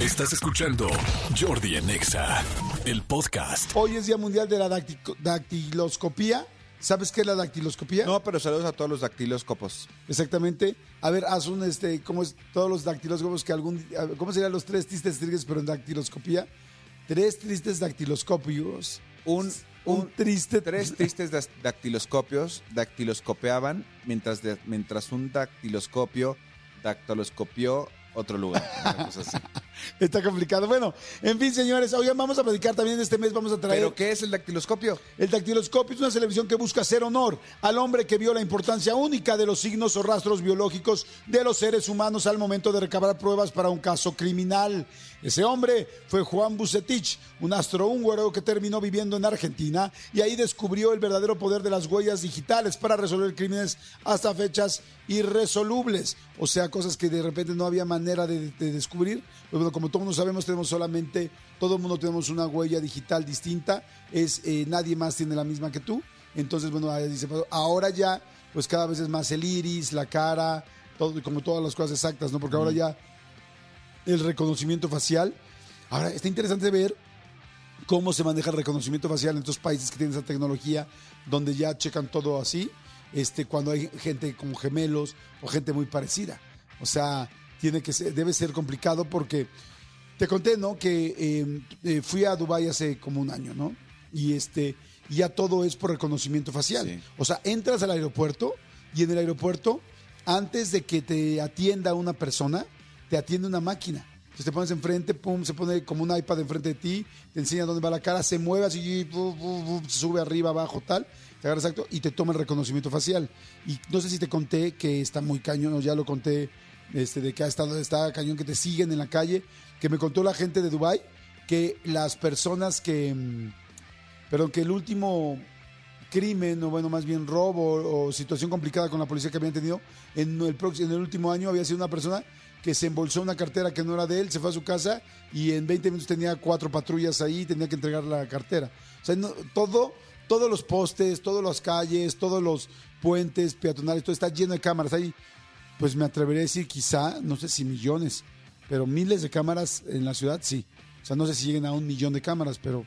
Estás escuchando Jordi en Exa, el podcast. Hoy es Día Mundial de la dacti- Dactiloscopía. ¿Sabes qué es la dactiloscopía? No, pero saludos a todos los dactilóscopos. Exactamente. A ver, haz un, este, ¿cómo es todos los dactiloscopos que algún, a ver, ¿cómo serían los tres tristes tigres pero en dactiloscopía? Tres tristes dactiloscopios. Un, Un triste- Tres tristes dac- dactiloscopios dactiloscopeaban mientras, de- mientras un dactiloscopio dactiloscopió otro lugar. Una cosa así. Está complicado. Bueno, en fin, señores, hoy vamos a platicar también este mes, vamos a traer... ¿Pero qué es el dactiloscopio? El dactiloscopio es una celebración que busca hacer honor al hombre que vio la importancia única de los signos o rastros biológicos de los seres humanos al momento de recabar pruebas para un caso criminal. Ese hombre fue Juan Bucetich, un astrohúngaro que terminó viviendo en Argentina y ahí descubrió el verdadero poder de las huellas digitales para resolver crímenes hasta fechas irresolubles. O sea, cosas que de repente no había manera de, de descubrir. Pues bueno, como todos sabemos, tenemos solamente, todo el mundo tenemos una huella digital distinta. Es eh, nadie más tiene la misma que tú. Entonces, bueno, dice, ahora ya, pues cada vez es más el iris, la cara, todo, como todas las cosas exactas, ¿no? Porque ahora ya el reconocimiento facial. Ahora, está interesante ver cómo se maneja el reconocimiento facial en estos países que tienen esa tecnología, donde ya checan todo así, este, cuando hay gente como gemelos o gente muy parecida. O sea, tiene que ser, debe ser complicado porque te conté, ¿no? Que eh, eh, fui a Dubái hace como un año, ¿no? Y este, ya todo es por reconocimiento facial. Sí. O sea, entras al aeropuerto y en el aeropuerto, antes de que te atienda una persona, te atiende una máquina. Entonces te pones enfrente, pum, se pone como un iPad enfrente de ti, te enseña dónde va la cara, se mueve así, bu, bu, bu, se sube arriba, abajo, tal, te agarra exacto y te toma el reconocimiento facial. Y no sé si te conté que está muy cañón, o ya lo conté, este, de que ha estado, está cañón que te siguen en la calle, que me contó la gente de Dubai que las personas que, mm, perdón, que el último crimen, o bueno, más bien robo o situación complicada con la policía que habían tenido en el, en el último año había sido una persona que se embolsó una cartera que no era de él, se fue a su casa y en 20 minutos tenía cuatro patrullas ahí y tenía que entregar la cartera. O sea, todo, todos los postes, todas las calles, todos los puentes peatonales, todo está lleno de cámaras. Ahí, pues me atrevería a decir quizá, no sé si millones, pero miles de cámaras en la ciudad, sí. O sea, no sé si lleguen a un millón de cámaras, pero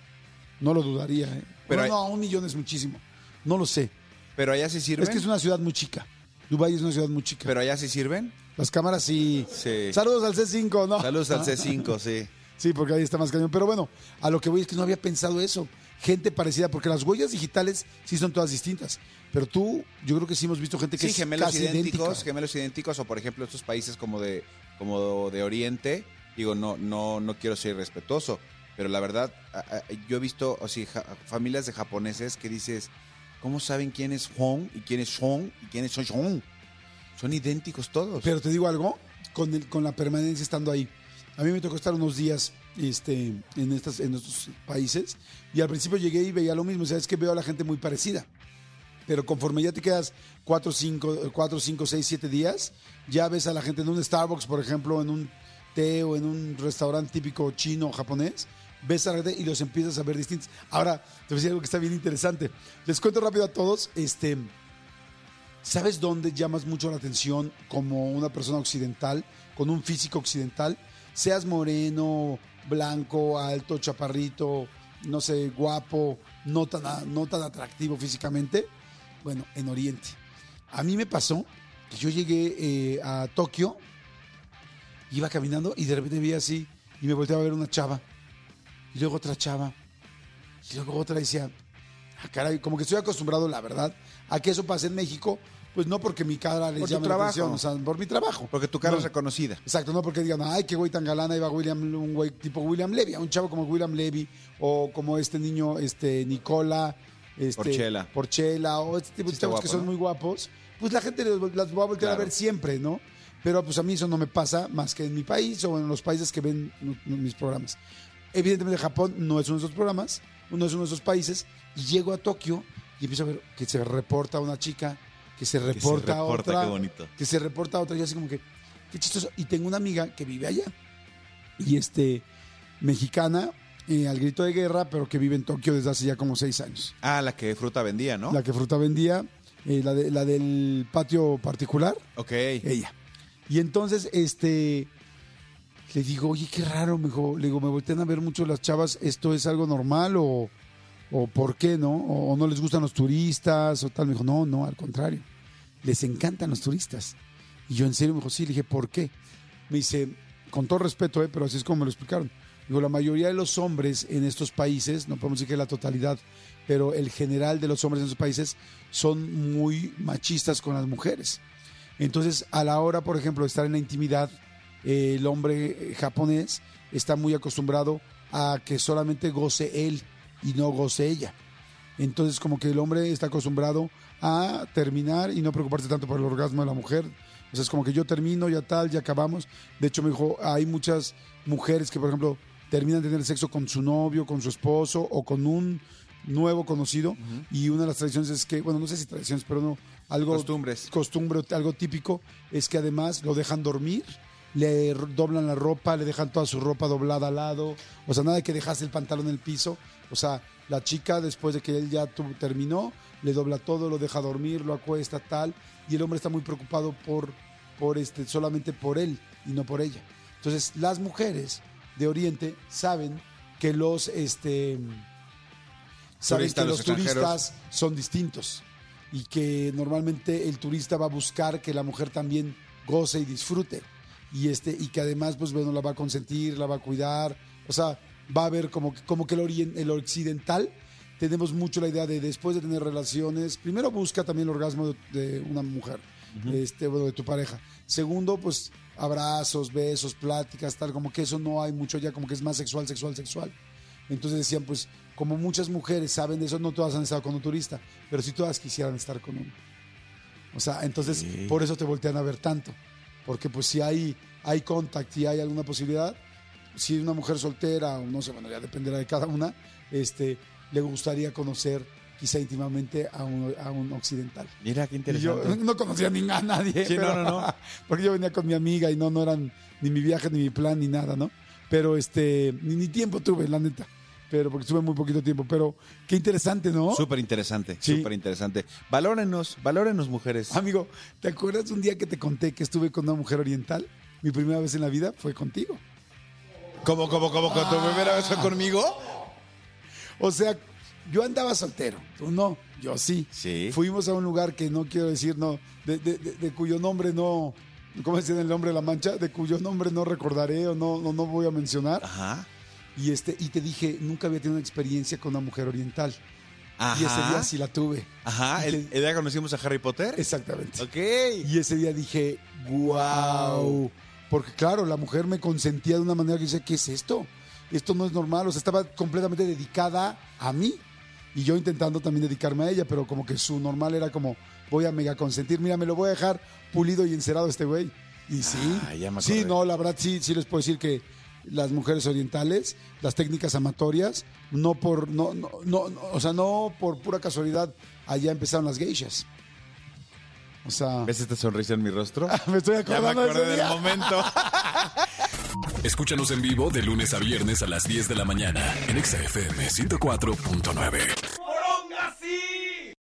no lo dudaría. ¿eh? Pero Bueno, no, a un millón es muchísimo. No lo sé. ¿Pero allá sí sirven? Es que es una ciudad muy chica. Dubái es una ciudad muy chica. ¿Pero allá sí sirven? Las cámaras sí. Sí. Saludos al C5, ¿no? Saludos al Ah, C5, sí. Sí, porque ahí está más cañón. Pero bueno, a lo que voy es que no había pensado eso. Gente parecida, porque las huellas digitales sí son todas distintas. Pero tú, yo creo que sí hemos visto gente que Sí, es gemelos casi idénticos, idéntica. gemelos idénticos, o por ejemplo estos países como de, como de Oriente, digo, no, no, no quiero ser irrespetuoso, pero la verdad, yo he visto o sea, ja- familias de japoneses que dices, ¿cómo saben quién es Hong y quién es Shong y quién es Shong? Son idénticos todos. Pero te digo algo, con, el- con la permanencia estando ahí. A mí me tocó estar unos días este, en, estas, en estos países y al principio llegué y veía lo mismo. O sea, es que veo a la gente muy parecida. Pero conforme ya te quedas 4, 5, 4, 5, 6, 7 días, ya ves a la gente en un Starbucks, por ejemplo, en un té o en un restaurante típico chino o japonés, ves a la gente y los empiezas a ver distintos. Ahora, te voy a decir algo que está bien interesante. Les cuento rápido a todos. Este, ¿Sabes dónde llamas mucho la atención como una persona occidental, con un físico occidental? Seas moreno, blanco, alto, chaparrito, no sé, guapo, no tan, no tan atractivo físicamente. Bueno, en Oriente. A mí me pasó que yo llegué eh, a Tokio, iba caminando y de repente vi así y me volteaba a ver una chava. Y luego otra chava. Y luego otra decía, ah, caray, como que estoy acostumbrado, la verdad, a que eso pase en México, pues no porque mi cara les Por llame la atención, o sea, por mi trabajo. Porque tu cara No. es reconocida. Exacto, no porque digan, ay, qué güey tan galán, ahí va William, un güey tipo William Levy, un chavo como William Levy, o como este niño, este, Nicola, este, Porchela. Porchela, o este tipo de Sí chavos que son ¿no? muy guapos, pues la gente los- las va a voltear a ver siempre, ¿no? Pero pues a mí eso no me pasa más que en mi país o en los países que ven mis programas. Evidentemente Japón no es uno de esos programas, no es uno de esos países, y llego a Tokio y empiezo a ver que se reporta una chica, que se reporta, otra, qué bonito. que se reporta a otra, y yo así como que, qué chistoso. Y tengo una amiga que vive allá, y este, mexicana, eh, al grito de guerra, pero que vive en Tokio desde hace ya como seis años. Ah, la que fruta vendía, ¿no? La que fruta vendía, eh, la, de- la del patio particular, Ok. ella. Y entonces, este, Le digo, oye, qué raro, me dijo, le digo, me voltean a ver mucho las chavas, ¿esto es algo normal o, o por qué, no? O, o no les gustan los turistas o tal. Me dijo, no, no, al contrario, les encantan los turistas. Y yo en serio me dijo, sí, le dije, ¿por qué? Me dice, con todo respeto, ¿eh? pero así es como me lo explicaron. Digo, la mayoría de los hombres en estos países, no podemos decir que la totalidad, pero el general de los hombres en esos países son muy machistas con las mujeres. Entonces, a la hora, por ejemplo, de estar en la intimidad, eh, el hombre eh, japonés está muy acostumbrado a que solamente goce él y no goce ella. Entonces, como que el hombre está acostumbrado a terminar y no preocuparse tanto por el orgasmo de la mujer. O sea, es como que yo termino, ya tal, ya acabamos. De hecho, me dijo, hay muchas mujeres que, por ejemplo, terminan de tener sexo con su novio, con su esposo o con un nuevo conocido. Y una de las tradiciones es que, bueno, no sé si tradiciones, pero no, algo... Costumbres. Costumbre, algo típico, es que además lo dejan dormir le doblan la ropa, le dejan toda su ropa doblada al lado, o sea, nada de que dejas el pantalón en el piso, o sea, la chica después de que él ya terminó, le dobla todo, lo deja dormir, lo acuesta, tal, y el hombre está muy preocupado por, por este, solamente por él y no por ella. Entonces, las mujeres de Oriente saben que los, este, saben que los turistas son distintos y que normalmente el turista va a buscar que la mujer también goce y disfrute y este y que además pues bueno la va a consentir la va a cuidar o sea va a ver como que- como que el, orien- el occidental tenemos mucho la idea de después de tener relaciones primero busca también el orgasmo de, de una mujer este bueno de tu pareja segundo pues abrazos besos pláticas tal como que eso no hay mucho ya como que es más sexual sexual sexual entonces decían, pues, como muchas mujeres saben de eso, no todas han estado con un turista, pero sí todas quisieran estar con uno. O sea, entonces, Sí. por eso te voltean a ver tanto. Porque pues si hay, hay contact y hay alguna posibilidad, si una mujer soltera, o no sé, bueno, ya dependerá de cada una, este, le gustaría conocer quizá íntimamente a un, a un occidental. Mira, qué Y yo interesante. no conocía ni a nadie. Sí, no, no, no. Porque yo venía con mi amiga y no, no eran ni mi viaje, ni mi plan, ni nada, ¿no? Pero este, ni, ni tiempo tuve, la neta. Pero porque estuve muy poquito tiempo. Pero qué interesante, ¿no? Súper interesante, Sí. súper interesante. Valórenos, valórenos, mujeres. Amigo, ¿te acuerdas un día que te conté que estuve con una mujer oriental? Mi primera vez en la vida fue contigo. ¿Cómo, cómo, cómo? ¿Con tu primera vez fue conmigo? O sea, yo andaba soltero, tú no, yo sí. Sí. Fuimos a un lugar que no quiero decir, no, de, de- de- de cuyo nombre no, ¿cómo decían el nombre de la mancha? De cuyo nombre no recordaré o no, no, no voy a mencionar. Ajá. Y, este, y te dije, nunca había tenido una experiencia con una mujer oriental. Ajá. Y ese día sí la tuve. Ajá. ¿El, el día que conocimos a Harry Potter? Exactamente. Ok. Y ese día dije, wow. Porque claro, la mujer me consentía de una manera que dice, ¿qué es esto? Esto no es normal. O sea, estaba completamente dedicada a mí. Y yo intentando también dedicarme a ella, pero como que su normal era como, voy a mega consentir. Mira, me lo voy a dejar pulido y encerado este güey. Y sí, Ah, ya me sí, no, la verdad sí, sí les puedo decir que las mujeres orientales, las técnicas amatorias, no por, no, no, no, no, o sea, no por pura casualidad, allá empezaron las geishas. O sea, ¿Ves esta sonrisa en mi rostro? me estoy ya me acordando de del día. momento. Escúchanos en vivo de lunes a viernes a las 10 de la mañana en Exa FM 104.9.